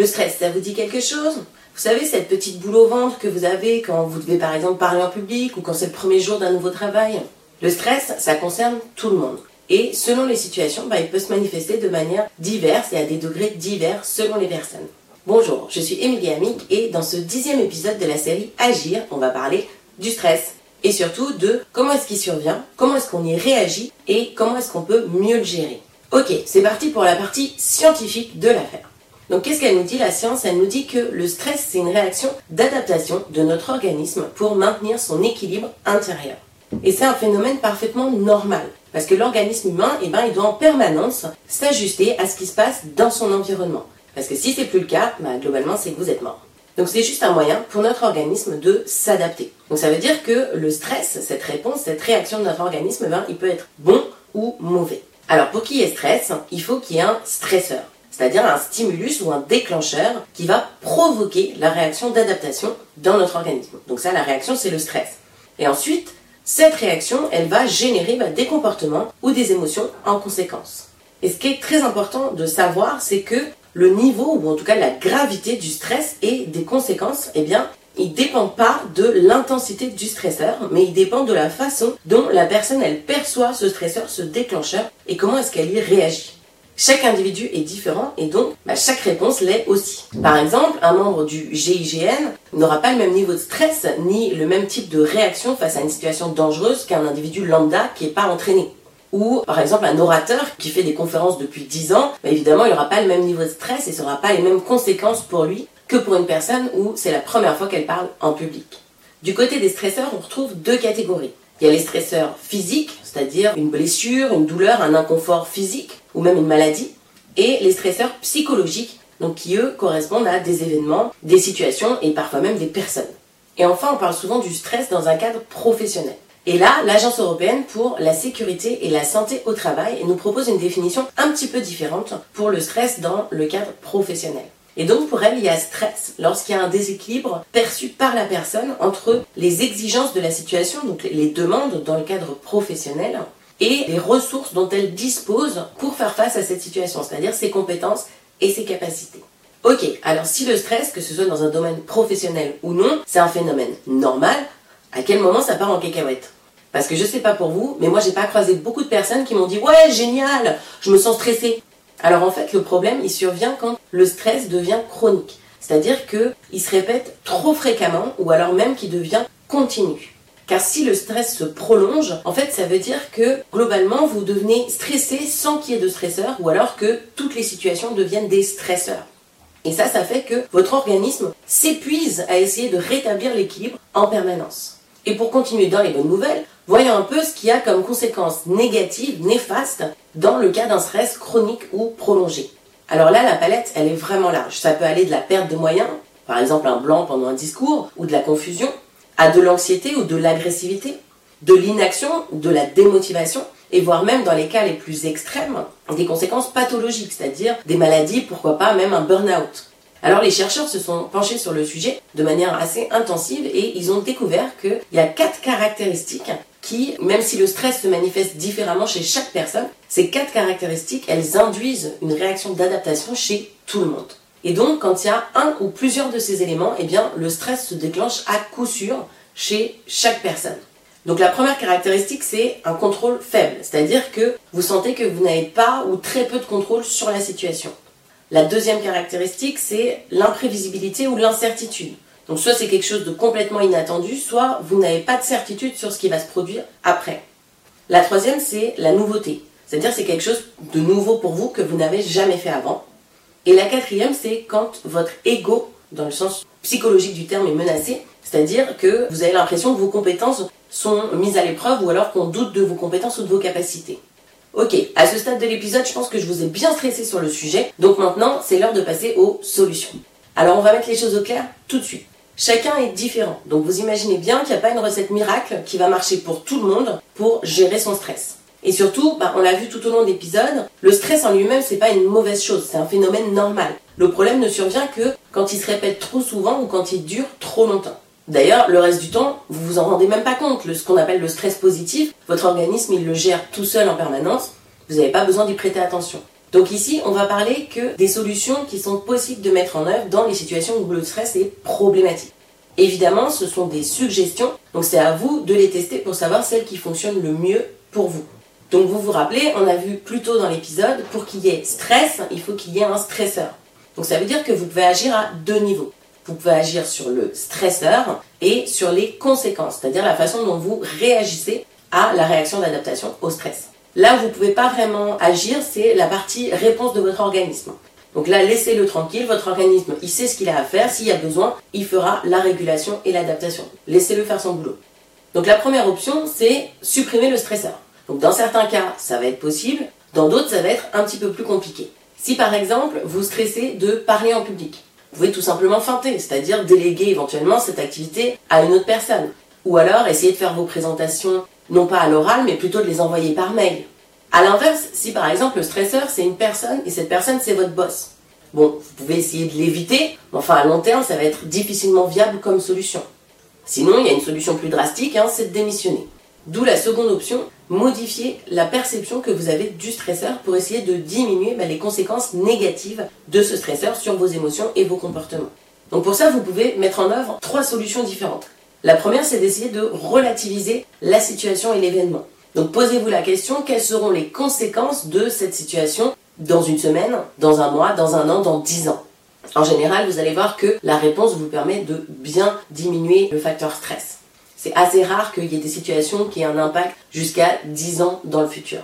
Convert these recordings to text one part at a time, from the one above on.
Le stress, ça vous dit quelque chose? Vous savez, cette petite boule au ventre que vous avez quand vous devez par exemple parler en public ou quand c'est le premier jour d'un nouveau travail? Le stress, ça concerne tout le monde. Et selon les situations, bah, il peut se manifester de manière diverse et à des degrés divers selon les personnes. Bonjour, je suis Émilie Amic et dans ce dixième épisode de la série Agir, on va parler du stress et surtout de comment est-ce qu'il survient, comment est-ce qu'on y réagit et comment est-ce qu'on peut mieux le gérer. Ok, c'est parti pour la partie scientifique de l'affaire. Donc qu'est-ce qu'elle nous dit la science? Elle nous dit que le stress c'est une réaction d'adaptation de notre organisme pour maintenir son équilibre intérieur. Et c'est un phénomène parfaitement normal. Parce que l'organisme humain, eh ben, il doit en permanence s'ajuster à ce qui se passe dans son environnement. Parce que si c'est plus le cas, bah, globalement, c'est que vous êtes mort. Donc c'est juste un moyen pour notre organisme de s'adapter. Donc ça veut dire que le stress, cette réponse, cette réaction de notre organisme, ben, il peut être bon ou mauvais. Alors pour qu'il y ait stress, il faut qu'il y ait un stresseur, c'est-à-dire un stimulus ou un déclencheur qui va provoquer la réaction d'adaptation dans notre organisme. Donc ça, la réaction, c'est le stress. Et ensuite, cette réaction, elle va générer bah, des comportements ou des émotions en conséquence. Et ce qui est très important de savoir, c'est que le niveau, ou en tout cas la gravité du stress et des conséquences, eh bien, il dépend pas de l'intensité du stresseur, mais il dépend de la façon dont la personne, elle perçoit ce stresseur, ce déclencheur, et comment est-ce qu'elle y réagit. Chaque individu est différent et donc bah, chaque réponse l'est aussi. Par exemple, un membre du GIGN n'aura pas le même niveau de stress ni le même type de réaction face à une situation dangereuse qu'un individu lambda qui n'est pas entraîné. Ou par exemple un orateur qui fait des conférences depuis 10 ans, bah, évidemment il n'aura pas le même niveau de stress et n'aura pas les mêmes conséquences pour lui que pour une personne où c'est la première fois qu'elle parle en public. Du côté des stresseurs, on retrouve deux catégories. Il y a les stresseurs physiques, c'est-à-dire une blessure, une douleur, un inconfort physique ou même une maladie, et les stresseurs psychologiques, donc qui eux correspondent à des événements, des situations et parfois même des personnes. Et enfin, on parle souvent du stress dans un cadre professionnel. Et là, l'Agence européenne pour la sécurité et la santé au travail nous propose une définition un petit peu différente pour le stress dans le cadre professionnel. Et donc pour elle, il y a stress lorsqu'il y a un déséquilibre perçu par la personne entre les exigences de la situation, donc les demandes dans le cadre professionnel, et les ressources dont elle dispose pour faire face à cette situation, c'est-à-dire ses compétences et ses capacités. Ok, alors si le stress, que ce soit dans un domaine professionnel ou non, c'est un phénomène normal, à quel moment ça part en cacahuète? Parce que je sais pas pour vous, mais moi j'ai pas croisé beaucoup de personnes qui m'ont dit ouais génial, je me sens stressée. Alors en fait le problème il survient quand le stress devient chronique, c'est-à-dire qu'il se répète trop fréquemment ou alors même qu'il devient continu. Car si le stress se prolonge, en fait, ça veut dire que globalement, vous devenez stressé sans qu'il y ait de stresseur, ou alors que toutes les situations deviennent des stresseurs. Et ça, ça fait que votre organisme s'épuise à essayer de rétablir l'équilibre en permanence. Et pour continuer dans les bonnes nouvelles, voyons un peu ce qu'il y a comme conséquences négatives, néfastes, dans le cas d'un stress chronique ou prolongé. Alors là, la palette, elle est vraiment large. Ça peut aller de la perte de moyens, par exemple un blanc pendant un discours, ou de la confusion, à de l'anxiété ou de l'agressivité, de l'inaction, de la démotivation, et voire même dans les cas les plus extrêmes, des conséquences pathologiques, c'est-à-dire des maladies, pourquoi pas même un burn-out. Alors les chercheurs se sont penchés sur le sujet de manière assez intensive et ils ont découvert qu'il y a quatre caractéristiques qui, même si le stress se manifeste différemment chez chaque personne, ces quatre caractéristiques, elles induisent une réaction d'adaptation chez tout le monde. Et donc, quand il y a un ou plusieurs de ces éléments, eh bien, le stress se déclenche à coup sûr chez chaque personne. Donc la première caractéristique, c'est un contrôle faible, c'est-à-dire que vous sentez que vous n'avez pas ou très peu de contrôle sur la situation. La deuxième caractéristique, c'est l'imprévisibilité ou l'incertitude. Donc soit c'est quelque chose de complètement inattendu, soit vous n'avez pas de certitude sur ce qui va se produire après. La troisième, c'est la nouveauté, c'est-à-dire c'est quelque chose de nouveau pour vous que vous n'avez jamais fait avant. Et la quatrième, c'est quand votre ego, dans le sens psychologique du terme, est menacé, c'est-à-dire que vous avez l'impression que vos compétences sont mises à l'épreuve ou alors qu'on doute de vos compétences ou de vos capacités. Ok, à ce stade de l'épisode, je pense que je vous ai bien stressé sur le sujet, donc maintenant c'est l'heure de passer aux solutions. Alors on va mettre les choses au clair tout de suite. Chacun est différent, donc vous imaginez bien qu'il n'y a pas une recette miracle qui va marcher pour tout le monde pour gérer son stress. Et surtout, bah, on l'a vu tout au long de l'épisode, le stress en lui-même, c'est pas une mauvaise chose, c'est un phénomène normal. Le problème ne survient que quand il se répète trop souvent ou quand il dure trop longtemps. D'ailleurs, le reste du temps, vous vous en rendez même pas compte. ce qu'on appelle le stress positif, votre organisme, il le gère tout seul en permanence. Vous n'avez pas besoin d'y prêter attention. Donc ici, on va parler que des solutions qui sont possibles de mettre en œuvre dans les situations où le stress est problématique. Évidemment, ce sont des suggestions, donc c'est à vous de les tester pour savoir celles qui fonctionnent le mieux pour vous. Donc vous vous rappelez, on a vu plus tôt dans l'épisode, pour qu'il y ait stress, il faut qu'il y ait un stresseur. Donc ça veut dire que vous pouvez agir à deux niveaux. Vous pouvez agir sur le stresseur et sur les conséquences, c'est-à-dire la façon dont vous réagissez à la réaction d'adaptation au stress. Là où vous ne pouvez pas vraiment agir, c'est la partie réponse de votre organisme. Donc là, laissez-le tranquille, votre organisme, il sait ce qu'il a à faire, s'il y a besoin, il fera la régulation et l'adaptation. Laissez-le faire son boulot. Donc la première option, c'est supprimer le stresseur. Donc dans certains cas, ça va être possible, dans d'autres, ça va être un petit peu plus compliqué. Si par exemple, vous stressez de parler en public, vous pouvez tout simplement feinter, c'est-à-dire déléguer éventuellement cette activité à une autre personne. Ou alors essayer de faire vos présentations non pas à l'oral, mais plutôt de les envoyer par mail. À l'inverse, si par exemple le stresseur c'est une personne et cette personne c'est votre boss, bon, vous pouvez essayer de l'éviter, mais enfin à long terme ça va être difficilement viable comme solution. Sinon, il y a une solution plus drastique, hein, c'est de démissionner. D'où la seconde option, modifier la perception que vous avez du stresseur pour essayer de diminuer bah, les conséquences négatives de ce stresseur sur vos émotions et vos comportements. Donc pour ça, vous pouvez mettre en œuvre trois solutions différentes. La première, c'est d'essayer de relativiser la situation et l'événement. Donc posez-vous la question, quelles seront les conséquences de cette situation dans une semaine, dans un mois, dans un an, dans dix ans? En général, vous allez voir que la réponse vous permet de bien diminuer le facteur stress. C'est assez rare qu'il y ait des situations qui aient un impact jusqu'à 10 ans dans le futur.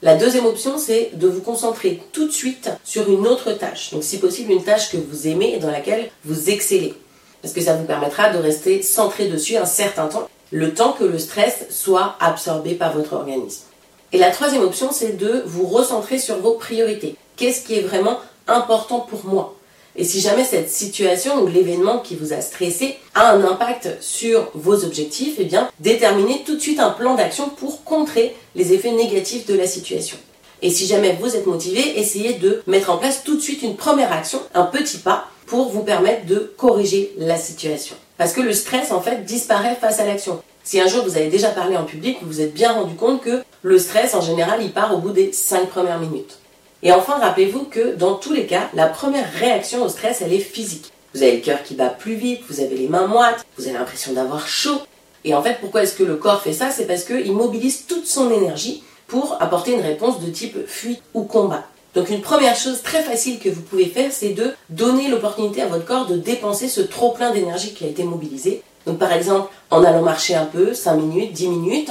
La deuxième option, c'est de vous concentrer tout de suite sur une autre tâche. Donc si possible, une tâche que vous aimez et dans laquelle vous excellez parce que ça vous permettra de rester centré dessus un certain temps, le temps que le stress soit absorbé par votre organisme. Et la troisième option, c'est de vous recentrer sur vos priorités. Qu'est-ce qui est vraiment important pour moi? Et si jamais cette situation ou l'événement qui vous a stressé a un impact sur vos objectifs, eh bien, déterminez tout de suite un plan d'action pour contrer les effets négatifs de la situation. Et si jamais vous êtes motivé, essayez de mettre en place tout de suite une première action, un petit pas pour vous permettre de corriger la situation. Parce que le stress, en fait, disparaît face à l'action. Si un jour vous avez déjà parlé en public, vous vous êtes bien rendu compte que le stress, en général, il part au bout des 5 premières minutes. Et enfin, rappelez-vous que dans tous les cas, la première réaction au stress, elle est physique. Vous avez le cœur qui bat plus vite, vous avez les mains moites, vous avez l'impression d'avoir chaud. Et en fait, pourquoi est-ce que le corps fait ça? C'est parce qu'il mobilise toute son énergie pour apporter une réponse de type fuite ou combat. Donc une première chose très facile que vous pouvez faire, c'est de donner l'opportunité à votre corps de dépenser ce trop plein d'énergie qui a été mobilisé. Donc par exemple, en allant marcher un peu, 5 minutes, 10 minutes,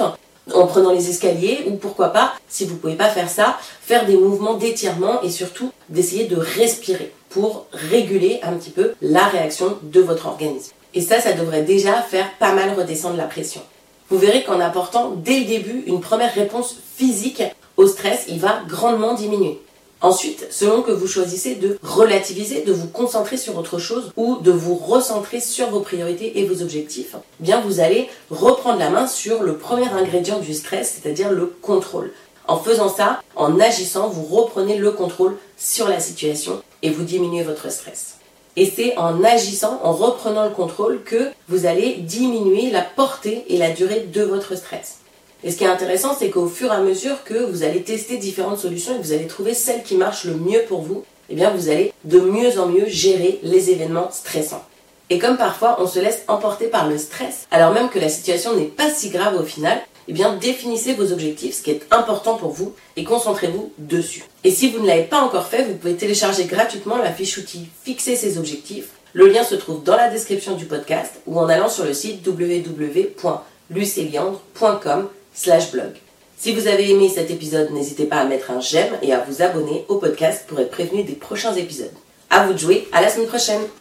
en prenant les escaliers, ou pourquoi pas, si vous ne pouvez pas faire ça, faire des mouvements d'étirement et surtout d'essayer de respirer pour réguler un petit peu la réaction de votre organisme. Et ça, ça devrait déjà faire pas mal redescendre la pression. Vous verrez qu'en apportant dès le début une première réponse physique au stress, il va grandement diminuer. Ensuite, selon que vous choisissez de relativiser, de vous concentrer sur autre chose ou de vous recentrer sur vos priorités et vos objectifs, bien vous allez reprendre la main sur le premier ingrédient du stress, c'est-à-dire le contrôle. En faisant ça, en agissant, vous reprenez le contrôle sur la situation et vous diminuez votre stress. Et c'est en agissant, en reprenant le contrôle, que vous allez diminuer la portée et la durée de votre stress. Et ce qui est intéressant, c'est qu'au fur et à mesure que vous allez tester différentes solutions et que vous allez trouver celle qui marche le mieux pour vous, eh bien vous allez de mieux en mieux gérer les événements stressants. Et comme parfois on se laisse emporter par le stress, alors même que la situation n'est pas si grave au final, eh bien définissez vos objectifs, ce qui est important pour vous, et concentrez-vous dessus. Et si vous ne l'avez pas encore fait, vous pouvez télécharger gratuitement la fiche outil Fixer ses objectifs. Le lien se trouve dans la description du podcast ou en allant sur le site www.luceliandre.com blog. Si vous avez aimé cet épisode, n'hésitez pas à mettre un j'aime et à vous abonner au podcast pour être prévenu des prochains épisodes. À vous de jouer, à la semaine prochaine